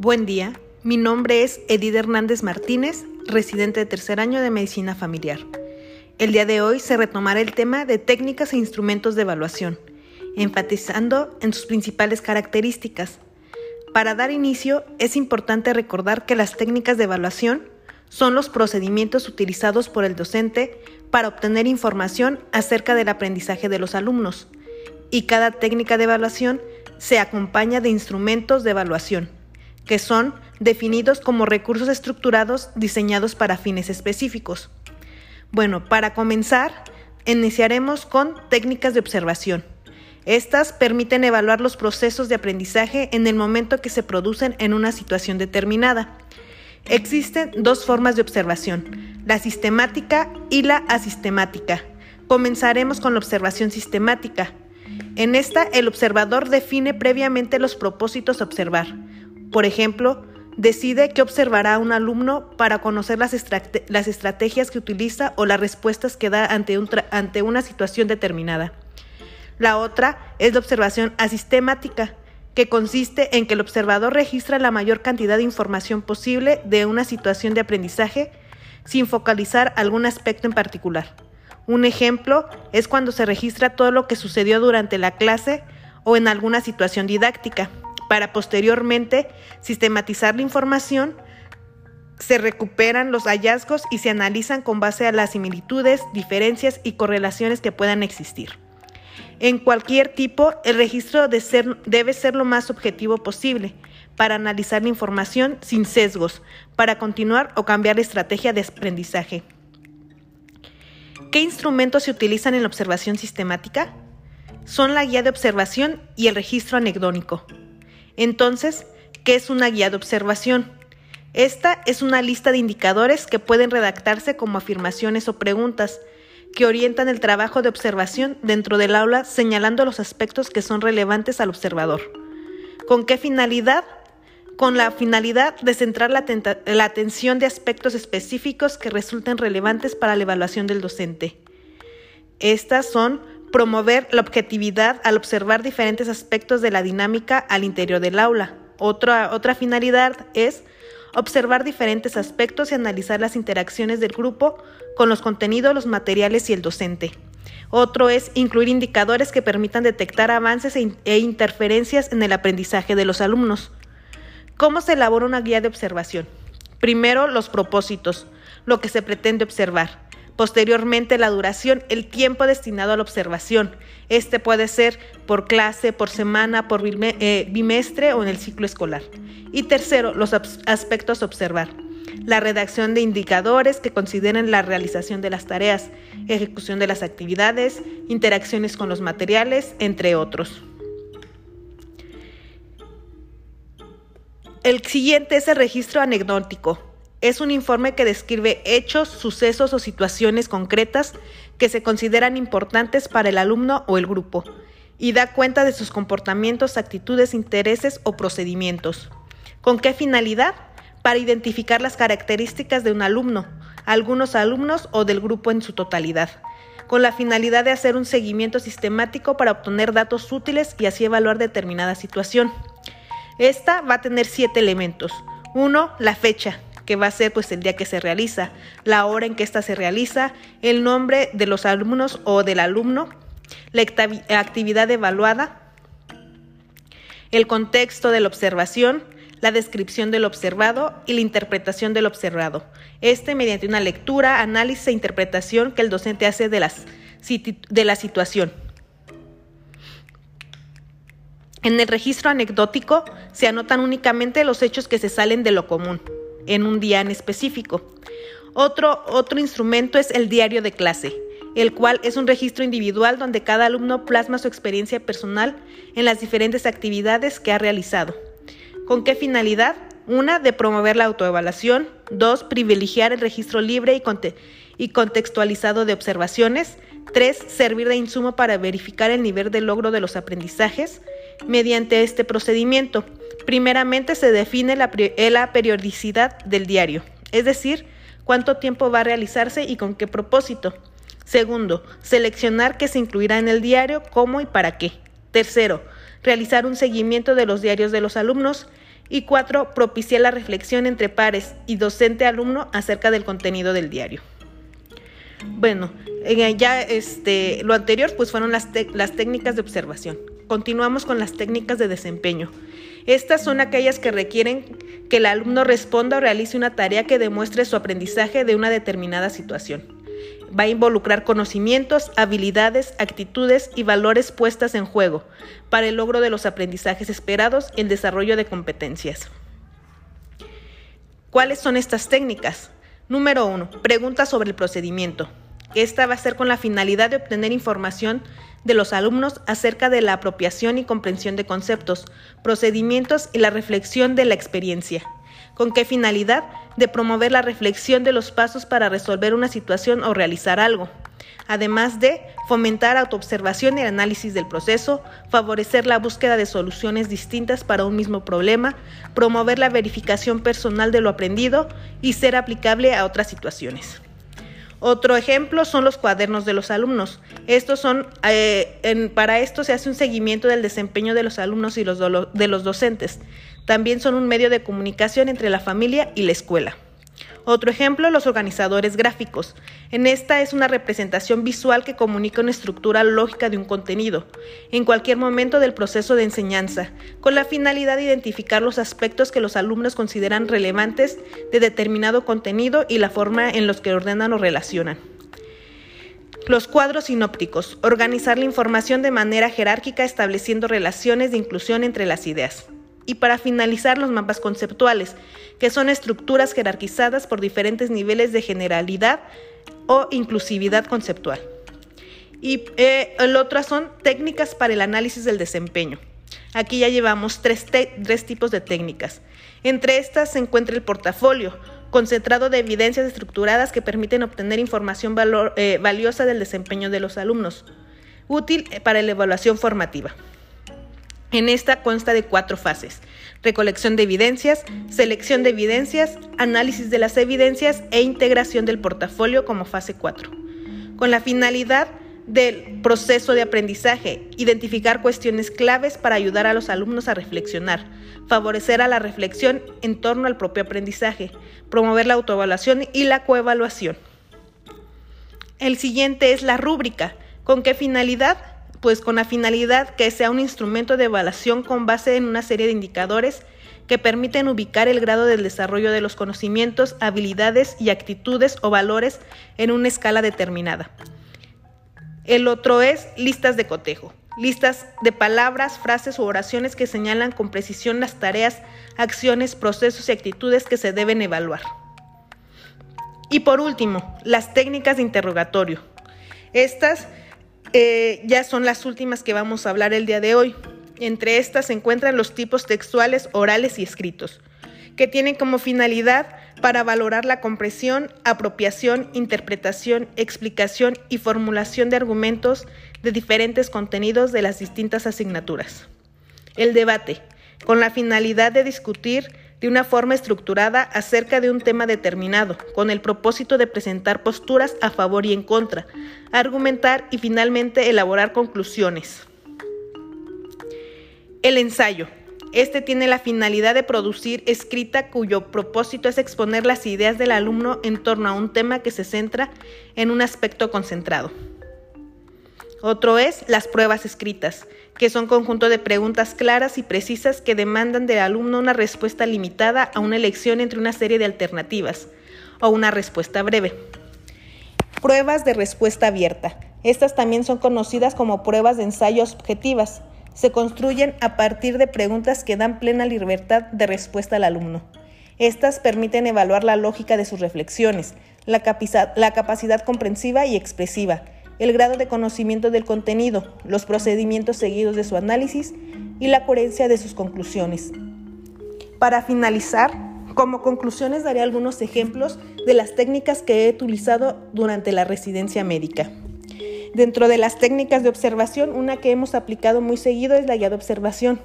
Buen día, mi nombre es Edith Hernández Martínez, residente de tercer año de Medicina Familiar. El día de hoy se retomará el tema de técnicas e instrumentos de evaluación, enfatizando en sus principales características. Para dar inicio, es importante recordar que las técnicas de evaluación son los procedimientos utilizados por el docente para obtener información acerca del aprendizaje de los alumnos, y cada técnica de evaluación se acompaña de instrumentos de evaluación, que son definidos como recursos estructurados diseñados para fines específicos. Bueno, para comenzar, iniciaremos con técnicas de observación. Estas permiten evaluar los procesos de aprendizaje en el momento que se producen en una situación determinada. Existen dos formas de observación, la sistemática y la asistemática. Comenzaremos con la observación sistemática. En esta, el observador define previamente los propósitos a observar. Por ejemplo, decide qué observará un alumno para conocer las, estrategias que utiliza o las respuestas que da ante, ante una situación determinada. La otra es la observación asistemática, que consiste en que el observador registra la mayor cantidad de información posible de una situación de aprendizaje sin focalizar algún aspecto en particular. Un ejemplo es cuando se registra todo lo que sucedió durante la clase o en alguna situación didáctica, para posteriormente sistematizar la información, se recuperan los hallazgos y se analizan con base a las similitudes, diferencias y correlaciones que puedan existir. En cualquier tipo, el registro debe ser lo más objetivo posible para analizar la información sin sesgos, para continuar o cambiar la estrategia de aprendizaje. ¿Qué instrumentos se utilizan en la observación sistemática? Son la guía de observación y el registro anecdónico. Entonces, ¿qué es una guía de observación? Esta es una lista de indicadores que pueden redactarse como afirmaciones o preguntas que orientan el trabajo de observación dentro del aula señalando los aspectos que son relevantes al observador. ¿Con qué finalidad? Con la finalidad de centrar la, la atención de aspectos específicos que resulten relevantes para la evaluación del docente. Estas son Promover la objetividad al observar diferentes aspectos de la dinámica al interior del aula. Otra, otra finalidad es observar diferentes aspectos y analizar las interacciones del grupo con los contenidos, los materiales y el docente. Otro es incluir indicadores que permitan detectar avances e, e interferencias en el aprendizaje de los alumnos. ¿Cómo se elabora una guía de observación? Primero, los propósitos, lo que se pretende observar. Posteriormente, la duración, el tiempo destinado a la observación. Este puede ser por clase, por semana, por eh, bimestre o en el ciclo escolar. Y tercero, los aspectos a observar. La redacción de indicadores que consideren la realización de las tareas, ejecución de las actividades, interacciones con los materiales, entre otros. El siguiente es el registro anecdótico. Es un informe que describe hechos, sucesos o situaciones concretas que se consideran importantes para el alumno o el grupo y da cuenta de sus comportamientos, actitudes, intereses o procedimientos. ¿Con qué finalidad? Para identificar las características de un alumno, algunos alumnos o del grupo en su totalidad, con la finalidad de hacer un seguimiento sistemático para obtener datos útiles y así evaluar determinada situación. Esta va a tener siete elementos. Uno, La fecha, que va a ser pues el día que se realiza, la hora en que ésta se realiza, el nombre de los alumnos o del alumno, la actividad evaluada, el contexto de la observación, la descripción del observado y la interpretación del observado. Este mediante una lectura, análisis e interpretación que el docente hace de, las, de la situación. En el registro anecdótico se anotan únicamente los hechos que se salen de lo común en un día en específico. Otro, otro instrumento es el diario de clase, el cual es un registro individual donde cada alumno plasma su experiencia personal en las diferentes actividades que ha realizado. ¿Con qué finalidad? Una, de promover la autoevaluación. Dos, privilegiar el registro libre y, y contextualizado de observaciones. Tres, servir de insumo para verificar el nivel de logro de los aprendizajes mediante este procedimiento. Primeramente se define la, periodicidad del diario, es decir, cuánto tiempo va a realizarse y con qué propósito. Segundo, seleccionar qué se incluirá en el diario, cómo y para qué. Tercero, realizar un seguimiento de los diarios de los alumnos. Y cuatro, propiciar la reflexión entre pares y docente-alumno acerca del contenido del diario. Bueno, eh, ya este, lo anterior pues fueron las, las técnicas de observación. Continuamos con las técnicas de desempeño. Estas son aquellas que requieren que el alumno responda o realice una tarea que demuestre su aprendizaje de una determinada situación. Va a involucrar conocimientos, habilidades, actitudes y valores puestas en juego para el logro de los aprendizajes esperados y el desarrollo de competencias. ¿Cuáles son estas técnicas? Número 1. Pregunta sobre el procedimiento. Esta va a ser con la finalidad de obtener información de los alumnos acerca de la apropiación y comprensión de conceptos, procedimientos y la reflexión de la experiencia. ¿Con qué finalidad? De promover la reflexión de los pasos para resolver una situación o realizar algo. Además de fomentar autoobservación y el análisis del proceso, favorecer la búsqueda de soluciones distintas para un mismo problema, promover la verificación personal de lo aprendido y ser aplicable a otras situaciones. Otro ejemplo son los cuadernos de los alumnos. Estos son, eh, para esto se hace un seguimiento del desempeño de los alumnos y los de los docentes. También son un medio de comunicación entre la familia y la escuela. Otro ejemplo, los organizadores gráficos. En esta es una representación visual que comunica una estructura lógica de un contenido, en cualquier momento del proceso de enseñanza, con la finalidad de identificar los aspectos que los alumnos consideran relevantes de determinado contenido y la forma en los que ordenan o relacionan. Los cuadros sinópticos. Organizar la información de manera jerárquica estableciendo relaciones de inclusión entre las ideas y para finalizar los mapas conceptuales, que son estructuras jerarquizadas por diferentes niveles de generalidad o inclusividad conceptual. Y eh, el otro son técnicas para el análisis del desempeño. Aquí ya llevamos tres, tipos de técnicas. Entre estas se encuentra el portafolio, concentrado de evidencias estructuradas que permiten obtener información eh, valiosa del desempeño de los alumnos, útil para la evaluación formativa. En esta consta de cuatro fases. Recolección de evidencias, selección de evidencias, análisis de las evidencias e integración del portafolio como fase 4. Con la finalidad del proceso de aprendizaje, identificar cuestiones claves para ayudar a los alumnos a reflexionar, favorecer a la reflexión en torno al propio aprendizaje, promover la autoevaluación y la coevaluación. El siguiente es la rúbrica. ¿Con qué finalidad? Pues con la finalidad que sea un instrumento de evaluación con base en una serie de indicadores que permiten ubicar el grado del desarrollo de los conocimientos, habilidades y actitudes o valores en una escala determinada. El otro es listas de cotejo, listas de palabras, frases u oraciones que señalan con precisión las tareas, acciones, procesos y actitudes que se deben evaluar. Y por último, las técnicas de interrogatorio. Estas eh, ya son las últimas que vamos a hablar el día de hoy. Entre estas se encuentran los tipos textuales, orales y escritos, que tienen como finalidad para valorar la compresión, apropiación, interpretación, explicación y formulación de argumentos de diferentes contenidos de las distintas asignaturas. El debate, con la finalidad de discutir de una forma estructurada acerca de un tema determinado, con el propósito de presentar posturas a favor y en contra, argumentar y finalmente elaborar conclusiones. El ensayo. Este tiene la finalidad de producir escrita cuyo propósito es exponer las ideas del alumno en torno a un tema que se centra en un aspecto concentrado. Otro es las pruebas escritas, que son conjunto de preguntas claras y precisas que demandan del alumno una respuesta limitada a una elección entre una serie de alternativas o una respuesta breve. Pruebas de respuesta abierta. Estas también son conocidas como pruebas de ensayo objetivas. Se construyen a partir de preguntas que dan plena libertad de respuesta al alumno. Estas permiten evaluar la lógica de sus reflexiones, la, capacidad comprensiva y expresiva, el grado de conocimiento del contenido, los procedimientos seguidos de su análisis y la coherencia de sus conclusiones. Para finalizar, como conclusiones daré algunos ejemplos de las técnicas que he utilizado durante la residencia médica. Dentro de las técnicas de observación, una que hemos aplicado muy seguido es la guía de observación,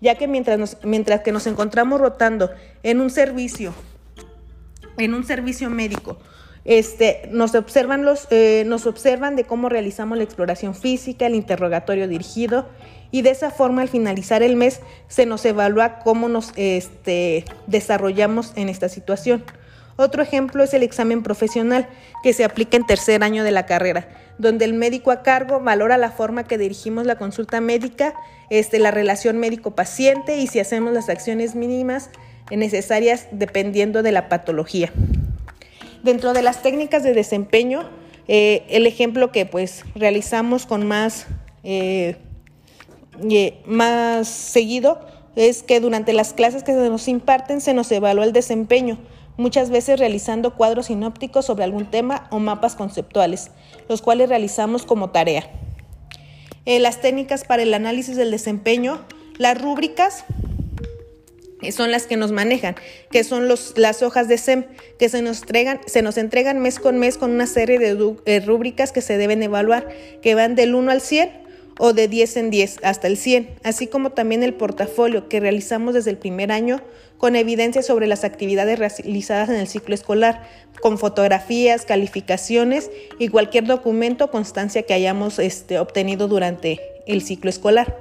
ya que mientras, mientras que nos encontramos rotando en un servicio, en un servicio médico, Este, nos, observan los, eh, nos observan de cómo realizamos la exploración física, el interrogatorio dirigido y de esa forma al finalizar el mes se nos evalúa cómo nos este, desarrollamos en esta situación. Otro ejemplo es el examen profesional que se aplica en tercer año de la carrera, donde el médico a cargo valora la forma que dirigimos la consulta médica, este, la relación médico-paciente y si hacemos las acciones mínimas necesarias dependiendo de la patología. Dentro de las técnicas de desempeño, eh, el ejemplo que pues realizamos con más, eh, más seguido es que durante las clases que se nos imparten se nos evalúa el desempeño, muchas veces realizando cuadros sinópticos sobre algún tema o mapas conceptuales, los cuales realizamos como tarea. Eh, las técnicas para el análisis del desempeño, las rúbricas son las que nos manejan, que son los, las hojas de SEM, que se nos, entregan, se nos entregan mes con mes con una serie de eh, rúbricas que se deben evaluar, que van del 1 al 100 o de 10 en 10 hasta el 100, así como también el portafolio que realizamos desde el primer año con evidencia sobre las actividades realizadas en el ciclo escolar, con fotografías, calificaciones y cualquier documento o constancia que hayamos este, obtenido durante el ciclo escolar.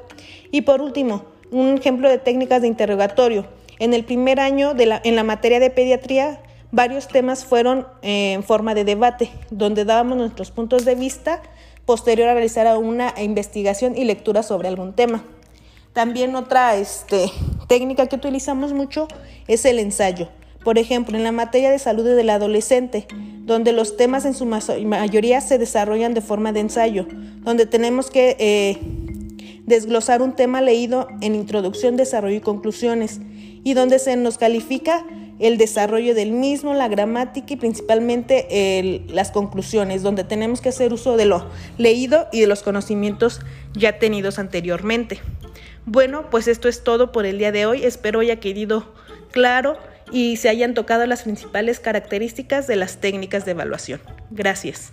Y por último, un ejemplo de técnicas de interrogatorio. En el primer año de la, en la materia de pediatría, varios temas fueron eh, en forma de debate, donde dábamos nuestros puntos de vista posterior a realizar una investigación y lectura sobre algún tema. También otra este, técnica que utilizamos mucho es el ensayo. Por ejemplo, en la materia de salud del adolescente, donde los temas en su mayoría se desarrollan de forma de ensayo, donde tenemos que eh, desglosar un tema leído en introducción, desarrollo y conclusiones, y donde se nos califica el desarrollo del mismo, la gramática y principalmente las conclusiones, donde tenemos que hacer uso de lo leído y de los conocimientos ya tenidos anteriormente. Bueno, pues esto es todo por el día de hoy. Espero haya quedado claro y se hayan tocado las principales características de las técnicas de evaluación. Gracias.